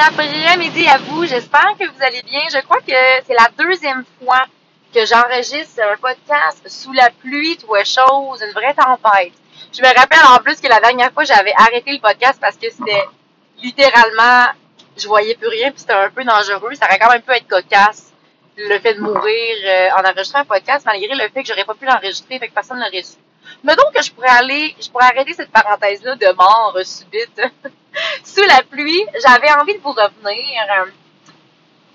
après-midi à vous. J'espère que vous allez bien. Je crois que c'est la deuxième fois que j'enregistre un podcast sous la pluie, tout chose, une vraie tempête. Je me rappelle en plus que la dernière fois, j'avais arrêté le podcast parce que c'était littéralement, je voyais plus rien, puis c'était un peu dangereux. Ça aurait quand même pu être cocasse, le fait de mourir euh, en enregistrant un podcast, malgré le fait que j'aurais pas pu l'enregistrer, fait que personne ne l'aurait su. Mais donc je pourrais aller, arrêter cette parenthèse-là de mort subite sous la pluie. J'avais envie de vous revenir euh,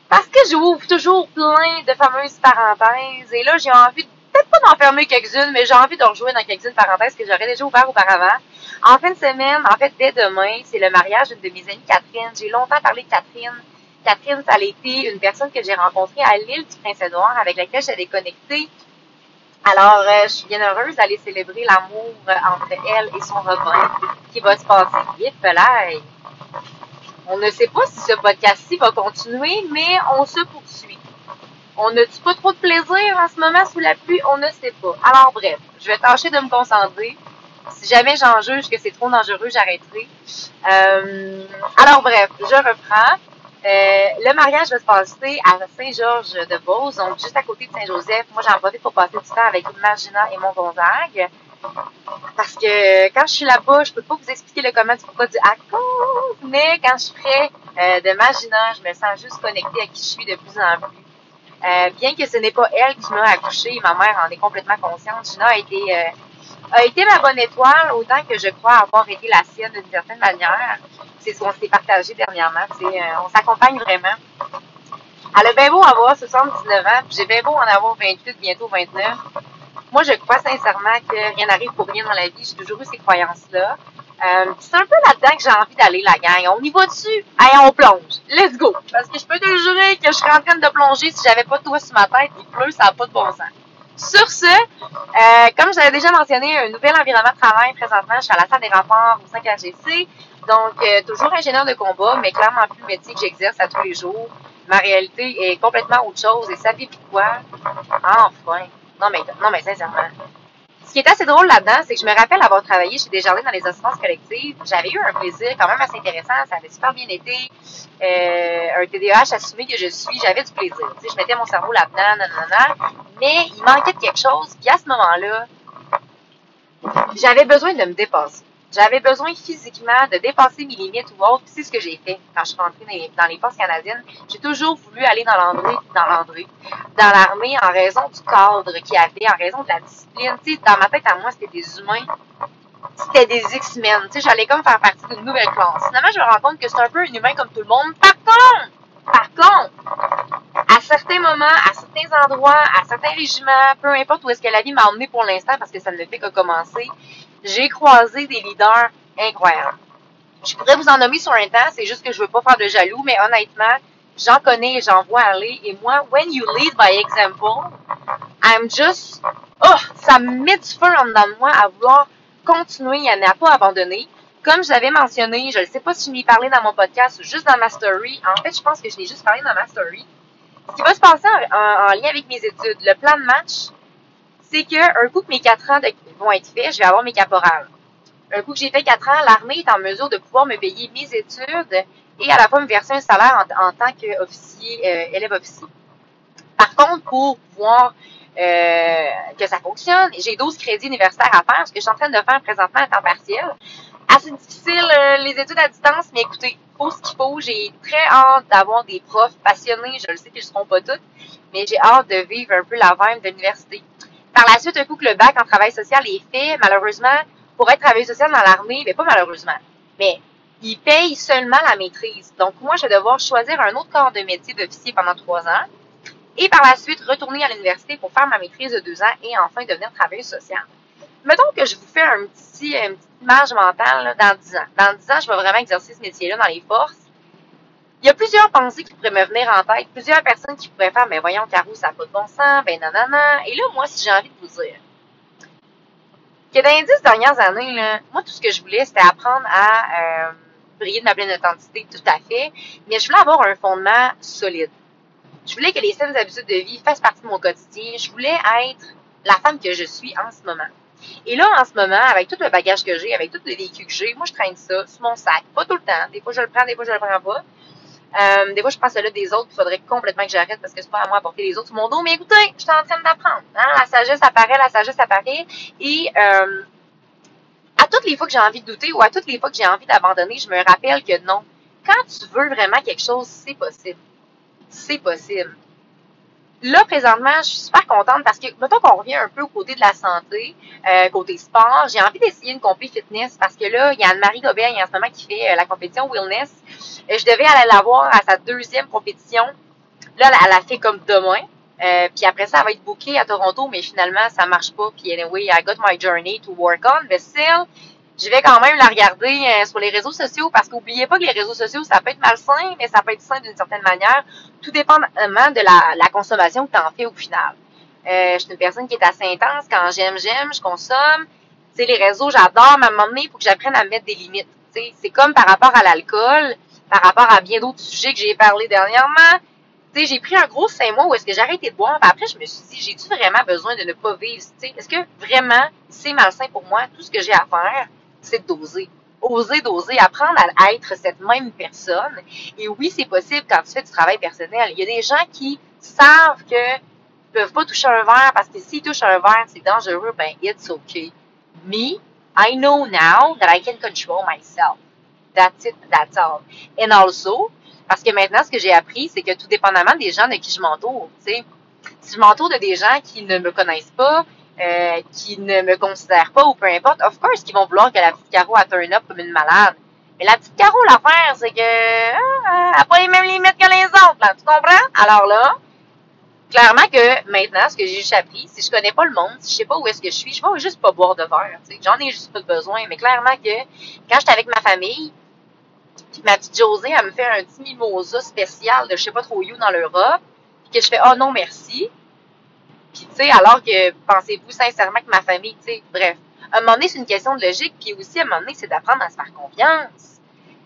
parce que j'ouvre toujours plein de fameuses parenthèses. Et là, j'ai envie, peut-être pas d'en fermer quelques-unes, mais j'ai envie de rejouer dans quelques-unes parenthèses que j'aurais déjà ouvert auparavant. En fin de semaine, en fait, dès demain, c'est le mariage de mes amies, Catherine. J'ai longtemps parlé de Catherine. Catherine, ça a été une personne que j'ai rencontrée à l'île du Prince-Édouard, avec laquelle j'étais connectée alors, euh, je suis bien heureuse d'aller célébrer l'amour euh, entre elle et son Robin qui va se passer vite, On ne sait pas si ce podcast-ci va continuer, mais on se poursuit. On n'a-tu pas trop de plaisir en ce moment sous la pluie? On ne sait pas. Alors bref, je vais tâcher de me concentrer. Si jamais j'en juge que c'est trop dangereux, j'arrêterai. Euh, alors bref, je reprends. Euh, le mariage va se passer à Saint-Georges-de-Beauce, donc juste à côté de Saint-Joseph. Moi, j'en profite pour passer du temps avec Magina et mon Gonzague. Parce que quand je suis là-bas, je peux pas vous expliquer le comment du pourquoi du à cause, mais quand je suis près euh, de Magina, je me sens juste connectée à qui je suis de plus en plus. Euh, bien que ce n'est pas elle qui m'a accouchée, ma mère en est complètement consciente. Gina a été a été ma bonne étoile autant que je crois avoir été la sienne d'une certaine manière c'est ce qu'on s'est partagé dernièrement. Euh, on s'accompagne vraiment. Elle a bien beau avoir 79 ans, puis j'ai bien beau en avoir 28, bientôt 29. Moi, je crois sincèrement que rien n'arrive pour rien dans la vie. J'ai toujours eu ces croyances-là. Euh, c'est un peu là-dedans que j'ai envie d'aller, la gang. On y va dessus? Allez, on plonge. Let's go! Parce que je peux te jurer que je serais en train de plonger si j'avais pas de toi sur ma tête. Il pleut, ça n'a pas de bon sens. Sur ce, euh, comme j'avais déjà mentionné, un nouvel environnement de travail présentement, je suis à la salle des renforts au 5 AGC. Donc, euh, toujours ingénieur de combat, mais clairement plus le métier que j'exerce à tous les jours. Ma réalité est complètement autre chose. Et fait quoi? Enfin. Non, mais, non, mais sincèrement. Ce qui est assez drôle là-dedans, c'est que je me rappelle avoir travaillé chez Desjardins dans les assurances collectives. J'avais eu un plaisir quand même assez intéressant. Ça avait super bien été. Euh, un TDAH assumé que je suis, j'avais du plaisir. Tu sais, je mettais mon cerveau là-dedans, nanana. Mais il manquait de quelque chose. Puis à ce moment-là, j'avais besoin de me dépasser. J'avais besoin physiquement de dépasser mes limites ou autres. C'est ce que j'ai fait quand je suis rentrée dans les, dans les forces canadiennes. J'ai toujours voulu aller dans l'André, dans dans l'armée en raison du cadre qu'il y avait, en raison de la discipline. Dans ma tête à moi, c'était des humains. C'était des X-Men. J'allais comme faire partie d'une nouvelle classe. Finalement, je me rends compte que c'est un peu un humain comme tout le monde. Par contre, par contre, à certains moments, à certains endroits, à certains régiments, peu importe où est-ce que la vie m'a emmené pour l'instant, parce que ça ne fait que commencer, j'ai croisé des leaders incroyables. Je pourrais vous en nommer sur un temps, c'est juste que je veux pas faire de jaloux, mais honnêtement, j'en connais et j'en vois aller. Et moi, when you lead by example, I'm just, oh, ça me met du feu en dedans de moi à vouloir continuer à ne pas abandonner. Comme je l'avais mentionné, je ne sais pas si je m'y parlé dans mon podcast ou juste dans ma story. En fait, je pense que je l'ai juste parlé dans ma story. Ce qui va se passer en lien avec mes études, le plan de match, c'est qu'un coup que mes quatre ans vont être faits, je vais avoir mes caporales. Un coup que j'ai fait quatre ans, l'armée est en mesure de pouvoir me payer mes études et à la fois me verser un salaire en, tant qu'officier, euh, élève officier. Par contre, pour pouvoir euh, que ça fonctionne, j'ai 12 crédits universitaires à faire, ce que je suis en train de faire présentement à temps partiel. Assez difficile, euh, les études à distance, mais écoutez, faut ce qu'il faut. J'ai très hâte d'avoir des profs passionnés. Je le sais qu'ils ne seront pas toutes, mais j'ai hâte de vivre un peu la vibe de l'université. Par la suite, un coup que le bac en travail social est fait, malheureusement, pour être travailleur social dans l'armée, mais pas malheureusement, mais il paye seulement la maîtrise. Donc, moi, je vais devoir choisir un autre corps de métier d'officier pendant trois ans et par la suite retourner à l'université pour faire ma maîtrise de deux ans et enfin devenir travailleur social. Mettons que je vous fais un petit, une petite image mentale dans dix ans. Dans dix ans, je vais vraiment exercer ce métier-là dans les forces. Il y a plusieurs pensées qui pourraient me venir en tête, plusieurs personnes qui pourraient faire, mais voyons, Caro, ça n'a pas de bon sens, ben nanana. Et là, moi, si j'ai envie de vous dire que dans les dix dernières années, là, moi, tout ce que je voulais, c'était apprendre à euh, briller de ma pleine authenticité, tout à fait, mais je voulais avoir un fondement solide. Je voulais que les saines habitudes de vie fassent partie de mon quotidien. Je voulais être la femme que je suis en ce moment. Et là, en ce moment, avec tout le bagage que j'ai, avec tous les véhicules que j'ai, moi, je traîne ça sur mon sac. Pas tout le temps. Des fois, je le prends, des fois, je le prends pas. Euh, des fois, je pense là des autres, il faudrait complètement que j'arrête parce que c'est pas à moi porter les autres sur mon dos. Mais écoutez, je suis en train d'apprendre. Hein? La sagesse apparaît, la sagesse apparaît. Et euh, à toutes les fois que j'ai envie de douter ou à toutes les fois que j'ai envie d'abandonner, je me rappelle que non. Quand tu veux vraiment quelque chose, c'est possible. C'est possible. Là, présentement, je suis super contente parce que, mettons qu'on revient un peu au côté de la santé, euh, côté sport, j'ai envie d'essayer une compé fitness parce que là, il y a Anne-Marie Gobert, en ce moment qui fait euh, la compétition Wellness. Euh, je devais aller la voir à sa deuxième compétition. Là, elle a fait comme demain. Euh, puis après ça, elle va être bookée à Toronto, mais finalement, ça marche pas. Puis anyway, I got my journey to work on, but still, je vais quand même la regarder euh, sur les réseaux sociaux parce qu'oubliez pas que les réseaux sociaux, ça peut être malsain, mais ça peut être sain d'une certaine manière, tout dépendamment de la, la consommation que tu en fais au final. Euh, je suis une personne qui est assez intense. Quand j'aime, j'aime, je consomme. Tu les réseaux, j'adore, mais à un moment donné, il faut que j'apprenne à mettre des limites. Tu c'est comme par rapport à l'alcool, par rapport à bien d'autres sujets que j'ai parlé dernièrement. Tu sais, j'ai pris un gros cinq mois où est-ce que j'ai arrêté de boire. Puis après, je me suis dit, j'ai-tu vraiment besoin de ne pas vivre? Tu sais, est-ce que vraiment c'est malsain pour moi? Tout ce que j'ai à faire, c'est d'oser. Oser, d'oser, apprendre à être cette même personne. Et oui, c'est possible quand tu fais du travail personnel. Il y a des gens qui savent que peuvent pas toucher un verre parce que s'ils touchent un verre, c'est dangereux, ben it's okay. Me, I know now that I can control myself. That's it, that's all. And also, parce que maintenant, ce que j'ai appris, c'est que tout dépendamment des gens de qui je m'entoure, tu sais, si je m'entoure de des gens qui ne me connaissent pas, euh, qui ne me considèrent pas ou peu importe, of course qu'ils vont vouloir que la petite Caro a turn up comme une malade. Mais la petite Caro, l'affaire, c'est que ah, elle n'a pas les mêmes limites que les autres, là, tu comprends? Alors là, clairement que maintenant, ce que j'ai juste appris, si je connais pas le monde, si je sais pas où est-ce que je suis, je vais juste pas boire de verre. J'en ai juste pas besoin. Mais clairement que quand j'étais avec ma famille, puis ma petite Josée, elle me fait un petit mimosa spécial de je sais pas trop où dans l'Europe, puis que je fais oh non merci. Puis tu sais, alors que pensez-vous sincèrement que ma famille, tu sais, bref. À un moment donné, c'est une question de logique, puis aussi à un moment donné, c'est d'apprendre à se faire confiance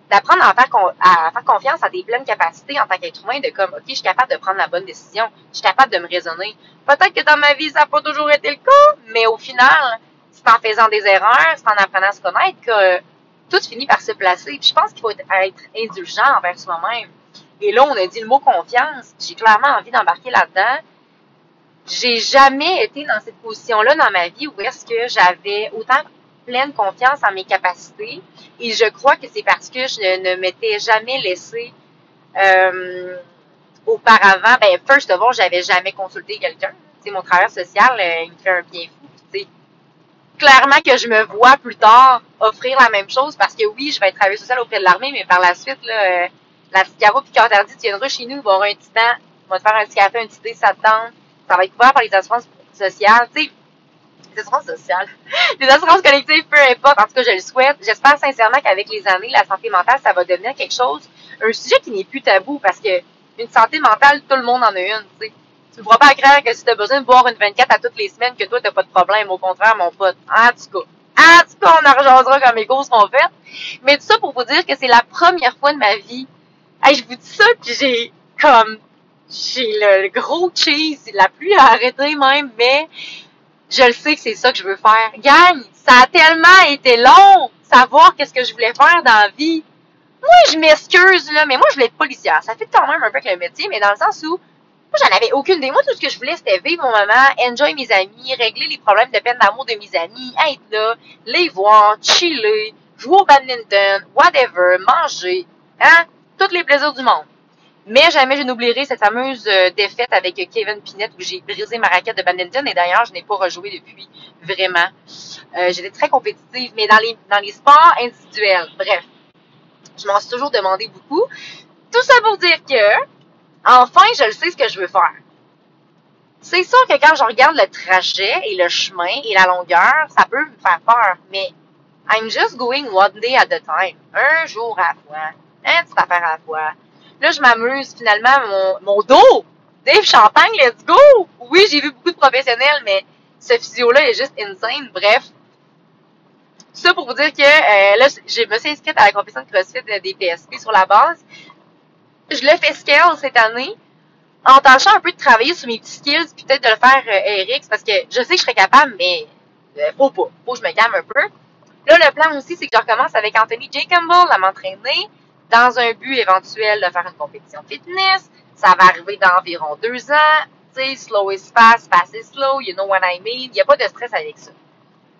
d'apprendre à faire, confiance à des pleines capacités en tant qu'être humain, de comme, OK, je suis capable de prendre la bonne décision, je suis capable de me raisonner. Peut-être que dans ma vie, ça n'a pas toujours été le cas, mais au final, c'est en faisant des erreurs, c'est en apprenant à se connaître que tout finit par se placer. Puis je pense qu'il faut être, indulgent envers soi-même. Et là, on a dit le mot confiance. J'ai clairement envie d'embarquer là-dedans. J'ai jamais été dans cette position-là dans ma vie où est-ce que j'avais autant pleine confiance en mes capacités. Et je crois que c'est parce que je ne m'étais jamais laissé euh, auparavant. Ben, first of all, j'avais jamais consulté quelqu'un. Tu mon travail social, euh, il me fait un bien fou. Tu clairement que je me vois plus tard offrir la même chose parce que oui, je vais être travailleur social auprès de l'armée, mais par la suite, là, euh, la petite Caro puis dit, tu viendras chez nous, va avoir un petit temps, on va te faire un petit un petit ça te tente. Ça va être couvert par les assurances sociales. Tu sais, les assurances sociales, les assurances collectives, peu importe. En tout cas, je le souhaite. J'espère sincèrement qu'avec les années, la santé mentale, ça va devenir quelque chose, un sujet qui n'est plus tabou parce que une santé mentale, tout le monde en a une, tu sais. Tu ne pourras pas croire que si tu as besoin de boire une 24 à toutes les semaines, que toi, tu pas de problème. Au contraire, mon pote. En tout cas. En tout cas, on en rejoindra quand mes courses sont faites. Mais tout ça pour vous dire que c'est la première fois de ma vie. Hey, je vous dis ça, puis j'ai comme j'ai le, gros cheese, la pluie a arrêté même, mais je le sais que c'est ça que je veux faire. Gagne, ça a tellement été long, savoir qu'est-ce que je voulais faire dans la vie. Moi, je m'excuse, là, mais moi, je voulais être policière. Ça fait quand même un peu que le métier, mais dans le sens où, moi, j'en avais aucune idée. Moi, tout ce que je voulais, c'était vivre mon moment, enjoy mes amis, régler les problèmes de peine d'amour de mes amis, être là, les voir, chiller, jouer au badminton, whatever, manger, hein, tous les plaisirs du monde. Mais jamais je n'oublierai cette fameuse euh, défaite avec Kevin Pinette où j'ai brisé ma raquette de badminton et d'ailleurs, je n'ai pas rejoué depuis, vraiment. Euh, J'étais très compétitive, mais dans les, dans les sports individuels, bref, je m'en suis toujours demandé beaucoup. Tout ça pour dire que, enfin, je le sais ce que je veux faire. C'est sûr que quand je regarde le trajet et le chemin et la longueur, ça peut me faire peur, mais I'm just going one day at a time. Un jour à la fois. Un petit affaire à la fois Là, je m'amuse finalement mon, mon dos. Dave Champagne, let's go! Oui, j'ai vu beaucoup de professionnels, mais ce physio-là est juste insane. Bref. Ça pour vous dire que euh, là, je me suis inscrite à la compétition de CrossFit des PSP sur la base. Je le fais scale cette année en tâchant un peu de travailler sur mes petits skills puis peut-être de le faire euh, RX parce que je sais que je serais capable, mais euh, faut pas. Faut que je me calme un peu. Là, le plan aussi, c'est que je recommence avec Anthony J. Campbell à m'entraîner dans un but éventuel de faire une compétition fitness. Ça va arriver dans environ deux ans. Tu slow is fast, fast is slow, you know what I mean. Il n'y a pas de stress avec ça.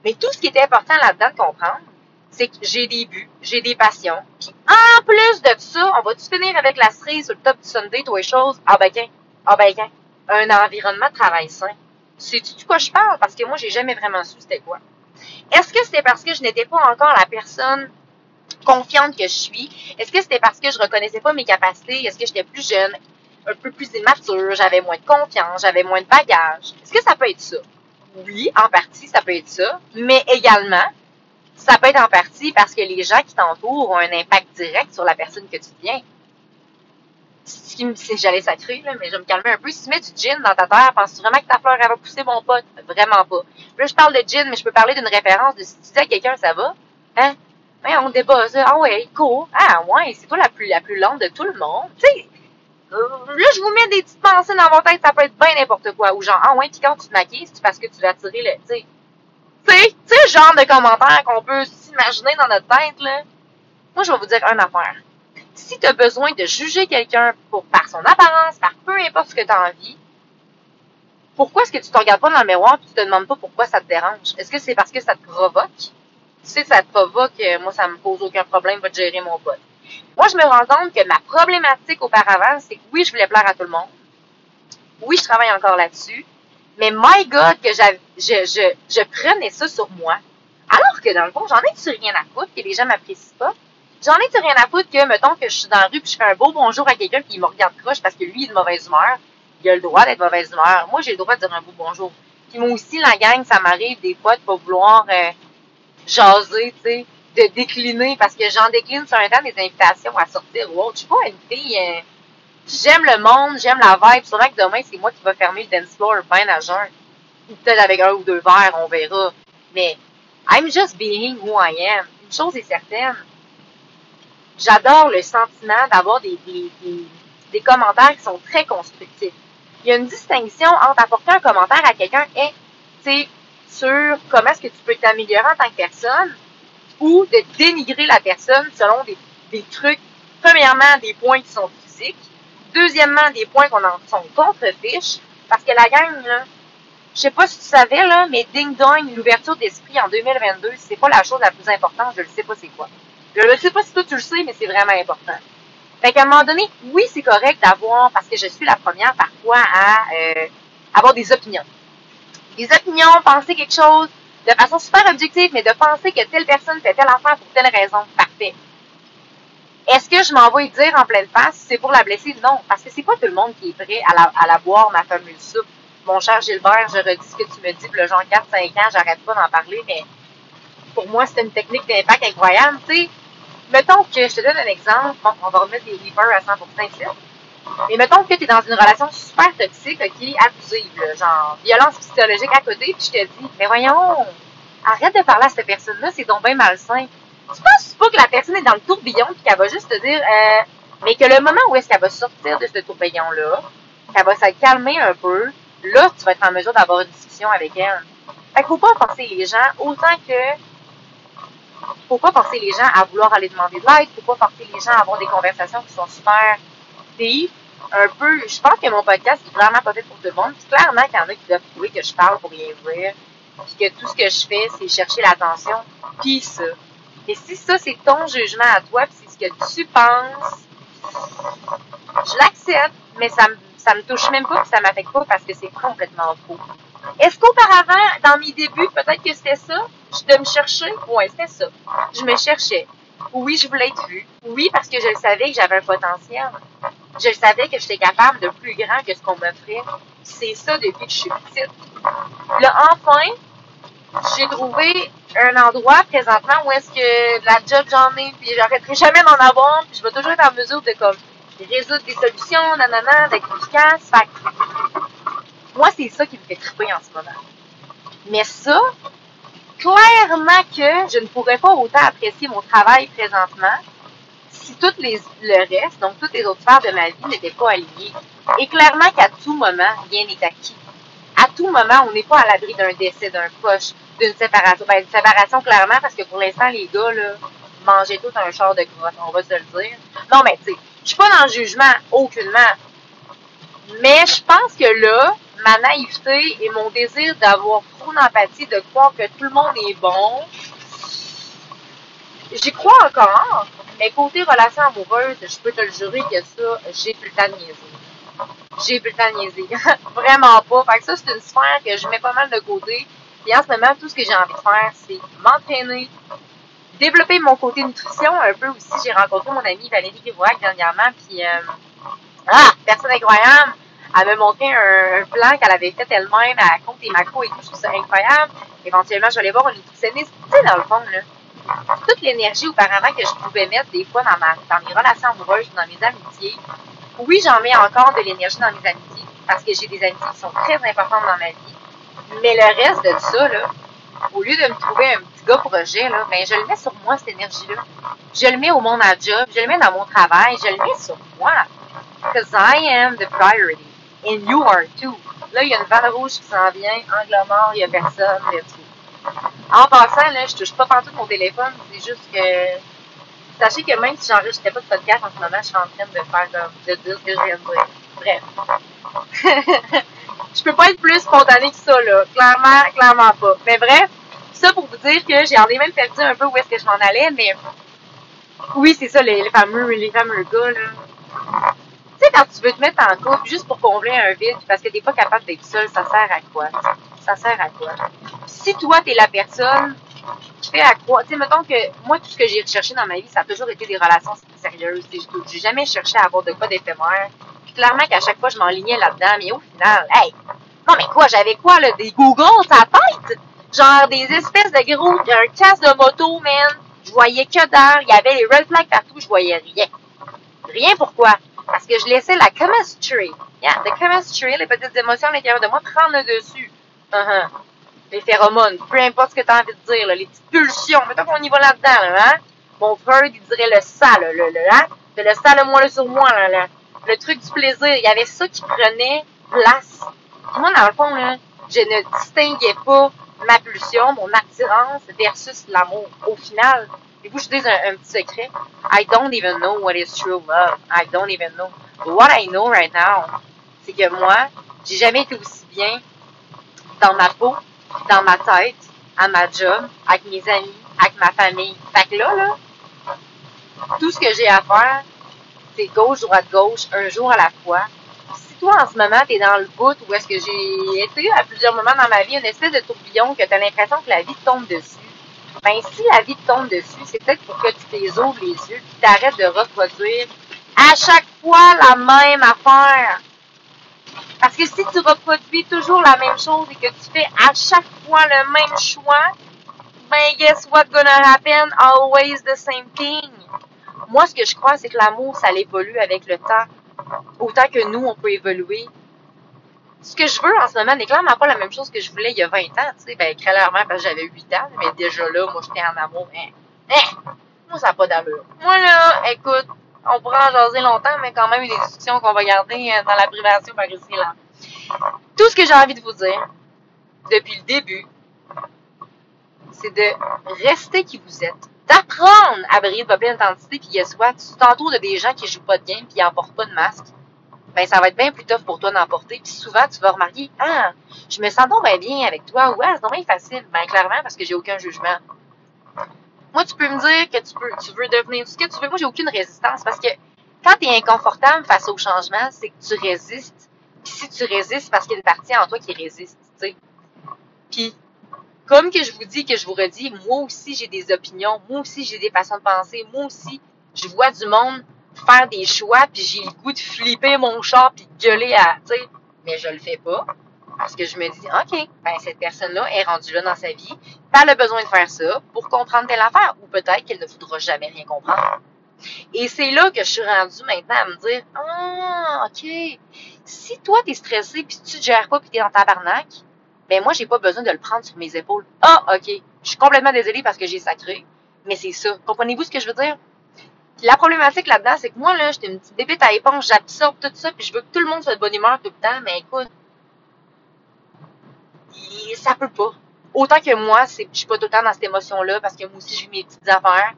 Mais tout ce qui était important là-dedans de comprendre, c'est que j'ai des buts, j'ai des passions. Puis en plus de ça, on va-tu finir avec la cerise sur le top du Sunday, toi les choses? Ah ben qu'un, ah ben qu'un. Un environnement de travail sain. Sais-tu de quoi je parle? Parce que moi, j'ai jamais vraiment su c'était quoi. Est-ce que c'était parce que je n'étais pas encore la personne confiante que je suis? Est-ce que c'était parce que je reconnaissais pas mes capacités? Est-ce que j'étais plus jeune, un peu plus immature, j'avais moins de confiance, j'avais moins de bagage? Est-ce que ça peut être ça? Oui, en partie, ça peut être ça. Mais également, ça peut être en partie parce que les gens qui t'entourent ont un impact direct sur la personne que tu deviens. Si j'allais sacrer, mais je vais me calmer un peu. Si tu mets du gin dans ta terre, penses-tu vraiment que ta fleur, elle va pousser, mon pote? Vraiment pas. Là, je parle de gin, mais je peux parler d'une référence de si tu dis à quelqu'un, ça va? Hein? On débat. Ah ouais, cool. Ah ouais, c'est toi la plus, la plus lente de tout le monde. Tu sais, euh, là, je vous mets des petites pensées dans votre tête, ça peut être bien n'importe quoi. Ou genre, ah ouais, puis quand tu te maquilles, c'est parce que tu vas tirer le, tu sais. Tu sais, tu sais, genre de commentaires qu'on peut s'imaginer dans notre tête, là. Moi, je vais vous dire une affaire. Si tu as besoin de juger quelqu'un pour, par son apparence, par peu importe ce que tu as envie, pourquoi est-ce que tu te regardes pas dans le miroir et tu te demandes pas pourquoi ça te dérange? Est-ce que c'est parce que ça te provoque? Tu sais, ça te provoque, euh, moi, ça me pose aucun problème, va gérer mon pote. Moi, je me rends compte que ma problématique auparavant, c'est que oui, je voulais plaire à tout le monde. Oui, je travaille encore là-dessus. Mais my God, que je, je, je prenais ça sur moi. Alors que dans le fond, j'en ai-tu rien à foutre que les gens m'apprécient pas? J'en ai-tu rien à foutre que, mettons, que je suis dans la rue puis je fais un beau bonjour à quelqu'un il me regarde croche parce que lui, il est de mauvaise humeur? Il a le droit d'être mauvaise humeur. Moi, j'ai le droit de dire un beau bonjour. Puis moi aussi, la gang, ça m'arrive des fois de pas vouloir euh, jaser, tu sais, de décliner parce que j'en décline sur un temps des invitations à sortir ou autre. Je suis pas fille... Euh, j'aime le monde, j'aime la vibe. Sûrement que demain, c'est moi qui va fermer le dance floor bien à jeun. Peut-être avec un ou deux verres, on verra. Mais I'm just being who I am. Une chose est certaine. J'adore le sentiment d'avoir des, des, des, des, commentaires qui sont très constructifs. Il y a une distinction entre apporter un commentaire à quelqu'un et, tu sur comment est-ce que tu peux t'améliorer en tant que personne ou de dénigrer la personne selon des, des trucs, premièrement, des points qui sont physiques, deuxièmement, des points qu'on en sont contre-fiche, parce que la gang, là, je sais pas si tu savais, là, mais ding dong, l'ouverture d'esprit en 2022, c'est pas la chose la plus importante, je ne sais pas c'est quoi. Je ne sais pas si toi tu le sais, mais c'est vraiment important. Fait qu'à un moment donné, oui, c'est correct d'avoir, parce que je suis la première parfois à euh, avoir des opinions. Des opinions, penser quelque chose de façon super objective, mais de penser que telle personne fait telle affaire pour telle raison, parfait. Est-ce que je m'en vais dire en pleine face, c'est pour la blesser? Non, parce que c'est pas tout le monde qui est prêt à la, à la boire, ma fameuse soupe mon cher Gilbert, je redis ce que tu me dis, le genre 4-5 ans, j'arrête pas d'en parler, mais pour moi, c'est une technique d'impact incroyable. Tu sais, mettons que, je te donne un exemple, bon, on va remettre des reapers à 100% ici. Mais mettons que tu es dans une relation super toxique, ok, abusive, genre violence psychologique à côté, puis je te dis, mais voyons, arrête de parler à cette personne-là, c'est donc bien malsain. Tu penses pas que la personne est dans le tourbillon puis qu'elle va juste te dire, euh, mais que le moment où est-ce qu'elle va sortir de ce tourbillon-là, qu'elle va se calmer un peu, là, tu vas être en mesure d'avoir une discussion avec elle. Fait qu'il faut pas forcer les gens autant que faut pas forcer les gens à vouloir aller demander de l'aide, faut pas forcer les gens à avoir des conversations qui sont super un peu, je pense que mon podcast est vraiment pas fait pour tout le monde. Clairement qu'il y en a qui doivent trouver que je parle pour rien dire, puis que tout ce que je fais, c'est chercher l'attention, puis ça. Et si ça, c'est ton jugement à toi, puis c'est ce que tu penses, je l'accepte, mais ça me ça me touche même pas, que ça m'affecte pas parce que c'est complètement faux. Est-ce qu'auparavant, dans mes débuts, peut-être que c'était ça? Je de me chercher? Oui, c'était ça. Je me cherchais. Oui, je voulais être vue. Oui, parce que je savais que j'avais un potentiel. Je savais que j'étais capable de plus grand que ce qu'on m'offrait. C'est ça depuis que je suis petite. Là, enfin, j'ai trouvé un endroit présentement où est-ce que la job j'en ai, puis j'arrêterai jamais d'en avoir, puis je vais toujours être en mesure de comme résoudre des solutions, nanana, d'être efficace. Fait moi, c'est ça qui me fait triper en ce moment. Mais ça, clairement que je ne pourrais pas autant apprécier mon travail présentement si tout les, le reste, donc toutes les autres sphères de ma vie n'étaient pas alignées. Et clairement qu'à tout moment, rien n'est acquis. À tout moment, on n'est pas à l'abri d'un décès, d'un poche, d'une séparation. Ben, une séparation, clairement, parce que pour l'instant, les gars, là, mangez tout un char de crotte, on va se le dire. Non, mais tu sais, je suis pas dans le jugement, aucunement. Mais je pense que là, ma naïveté et mon désir d'avoir trop d'empathie, de croire que tout le monde est bon, j'y crois encore, mais côté relation amoureuse, je peux te le jurer que ça, j'ai plus le temps de niaiser. J'ai plus le temps de niaiser. Vraiment pas. Fait que ça, c'est une sphère que je mets pas mal de côté. Et en ce moment, tout ce que j'ai envie de faire, c'est m'entraîner, développer mon côté nutrition un peu aussi. J'ai rencontré mon amie Valérie Givouac dernièrement, puis euh, ah, personne incroyable. Elle m'a montré un, plan qu'elle avait fait elle-même à compte et macro et tout. Je trouve ça incroyable. Éventuellement, je vais aller voir une nutritionniste. Tu sais, dans le fond, là, toute l'énergie auparavant que je pouvais mettre des fois dans, mes relations amoureuses, dans mes amitiés. Oui, j'en mets encore de l'énergie dans mes amitiés parce que j'ai des amitiés qui sont très importantes dans ma vie. Mais le reste de ça, au lieu de me trouver un petit gars projet, ben, je le mets sur moi, cette énergie-là. Je le mets au monde à job, je le mets dans mon travail, je le mets sur moi. Because I am the priority. And you are too. Là, il y a une vanne rouge qui s'en vient, angle mort, il n'y a personne, let's go. En passant, là, je touche pas partout mon téléphone, c'est juste que sachez que même si j'enregistrais pas de podcast en ce moment, je suis en train de faire comme, de dire ce que je viens de dire. Bref. je peux pas être plus spontanée que ça, là. Clairement, clairement pas. Mais bref, ça pour vous dire que j'ai même perdu un peu où est-ce que je m'en allais, mais oui, c'est ça, les, fameux, les fameux gars, là. Tu sais, quand tu veux te mettre en couple juste pour combler un vide, parce que t'es pas capable d'être seul, ça sert à quoi? Ça sert à quoi? Si toi, t'es la personne qui fait à quoi? Tu sais, mettons que moi, tout ce que j'ai recherché dans ma vie, ça a toujours été des relations sérieuses. J'ai jamais cherché à avoir de quoi d'éphémère. Clairement qu'à chaque fois, je m'enlignais là-dedans, mais au final, hey! Non, mais quoi, j'avais quoi, là? Des Google, sa tête? Genre des espèces de gros, un casse de moto, man. Je voyais que d'air. Il y avait les red flags partout, je voyais rien. Rien pourquoi? Parce que je laissais la chemistry, yeah, the chemistry, les petites émotions à l'intérieur de moi prendre le dessus. Uh-huh. Les phéromones, peu importe ce que tu as envie de dire, là, les petites pulsions, mettons qu'on y va là-dedans, là, hein? Mon Freud, il dirait le ça, là, le, le, hein? C'est le ça, le moi, le sur moi, là, là. Le truc du plaisir, il y avait ça qui prenait place. moi, dans le fond, là, je ne distinguais pas ma pulsion, mon attirance versus l'amour. Au final, et vous, je dis un, un, petit secret. I don't even know what is true love. I don't even know. But what I know right now, c'est que moi, j'ai jamais été aussi bien dans ma peau, dans ma tête, à ma job, avec mes amis, avec ma famille. Fait que là, là, tout ce que j'ai à faire, c'est gauche, droite, gauche, un jour à la fois. Si toi, en ce moment, t'es dans le bout où est-ce que j'ai été à plusieurs moments dans ma vie, une espèce de tourbillon que t'as l'impression que la vie tombe dessus, ben, si la vie te tombe dessus, c'est peut-être pour que tu t'es ouvres les yeux et t'arrêtes de reproduire à chaque fois la même affaire. Parce que si tu reproduis toujours la même chose et que tu fais à chaque fois le même choix, ben guess what gonna happen? Always the same thing. Moi, ce que je crois, c'est que l'amour, ça évolue avec le temps. Autant que nous, on peut évoluer ce que je veux en ce moment n'est clairement pas la même chose que je voulais il y a 20 ans, tu sais, ben, clairement, parce que j'avais 8 ans, mais déjà là, moi, j'étais en amour, hein, hein, moi, ça n'a pas d'allure. Moi, là, écoute, on pourra en jaser longtemps, mais quand même, des discussions qu'on va garder euh, dans la privation par ici, là. Tout ce que j'ai envie de vous dire, depuis le début, c'est de rester qui vous êtes, d'apprendre à briller de votre pleine identité, puis soit, tu t'entoures de des gens qui jouent pas de game, puis qui n'emportent pas de masque, ben ça va être bien plus tough pour toi d'emporter. Puis souvent, tu vas remarquer, ah, je me sens donc bien, avec toi, ou ah, c'est donc facile. Ben clairement, parce que j'ai aucun jugement. Moi, tu peux me dire que tu peux, tu veux devenir ce que tu veux. Moi, j'ai aucune résistance parce que quand tu es inconfortable face au changement, c'est que tu résistes. Puis si tu résistes, parce qu'il y a une partie en toi qui résiste, tu sais. Puis, comme que je vous dis, que je vous redis, moi aussi, j'ai des opinions. Moi aussi, j'ai des façons de penser. Moi aussi, je vois du monde faire des choix, puis j'ai le goût de flipper mon char, puis de gueuler à, tu sais, mais je le fais pas. Parce que je me dis, OK, ben cette personne-là est rendue là dans sa vie, elle a besoin de faire ça pour comprendre telle affaire, ou peut-être qu'elle ne voudra jamais rien comprendre. Et c'est là que je suis rendue maintenant à me dire, ah, OK, si toi t'es stressé, puis tu te gères pas, puis t'es dans ta barnaque, ben moi j'ai pas besoin de le prendre sur mes épaules. Ah, OK, je suis complètement désolée parce que j'ai sacré, mais c'est ça. Comprenez-vous ce que je veux dire? la problématique là-dedans, c'est que moi, là, j'étais une petite bébête à éponge, j'absorbe tout ça, puis je veux que tout le monde soit de bonne humeur tout le temps, mais écoute, ça peut pas. Autant que moi, je suis pas tout le temps dans cette émotion-là, parce que moi aussi, j'ai mes petites affaires.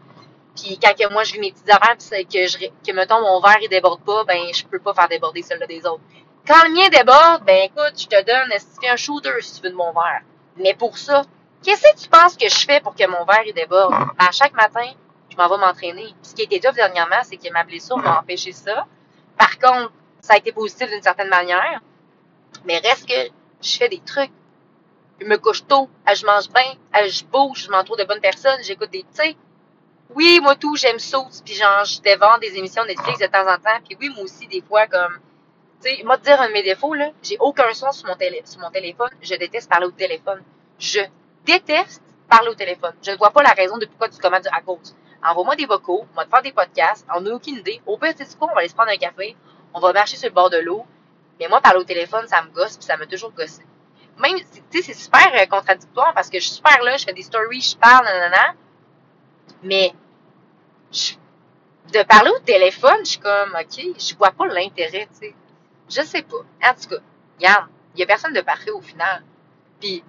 Puis quand que moi je vis mes petites affaires, puis que je que mettons mon verre il déborde pas, ben je peux pas faire déborder celui des autres. Quand le mien déborde, ben écoute, je te donne un shooter si tu veux de mon verre? Mais pour ça, qu'est-ce que tu penses que je fais pour que mon verre il déborde? Ben, à chaque matin, je m'en vais m'entraîner. Ce qui a été top dernièrement, c'est que ma blessure m'a empêché ça. Par contre, ça a été positif d'une certaine manière. Mais reste que je fais des trucs. Je me couche tôt, je mange bien, je bouge, je m'entoure de bonnes personnes, j'écoute des, tu oui, moi tout, j'aime ça, puis genre, je dévore des émissions Netflix de temps en temps, puis oui, moi aussi, des fois, comme, tu sais, moi, te dire un de mes défauts, là, j'ai aucun son sur mon, télé sur mon téléphone, je déteste parler au téléphone. Je déteste parler au téléphone. Je ne vois pas la raison de pourquoi tu commandes à cause. Envoie-moi des vocaux, on va te faire des podcasts, on n'a aucune idée. Au pire, tu quoi, on va aller se prendre un café, on va marcher sur le bord de l'eau, mais moi, parler au téléphone, ça me gosse, puis ça m'a toujours gossé. Même, tu sais, c'est super euh, contradictoire parce que je suis super là, je fais des stories, je parle, nanana, mais de parler au téléphone, je suis comme, OK, je vois pas l'intérêt, tu sais. Je sais pas. En tout cas, regarde, il y a personne de parfait au final. Puis,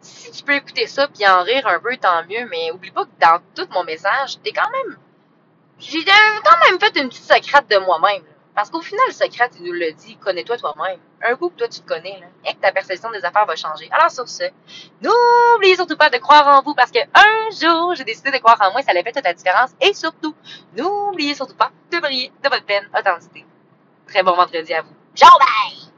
si tu peux écouter ça puis en rire un peu, tant mieux, mais oublie pas que dans tout mon message, t'es quand même... J'ai quand même fait une petite secrète de moi-même. Parce qu'au final, le secret, il nous le dit, connais-toi toi-même. Un coup que toi, tu te connais, là, et que ta perception des affaires va changer. Alors, sur ce, n'oubliez surtout pas de croire en vous parce que un jour, j'ai décidé de croire en moi, ça allait faire toute la différence. Et surtout, n'oubliez surtout pas de briller de votre peine authenticité. Très bon vendredi à vous. Ciao, bye!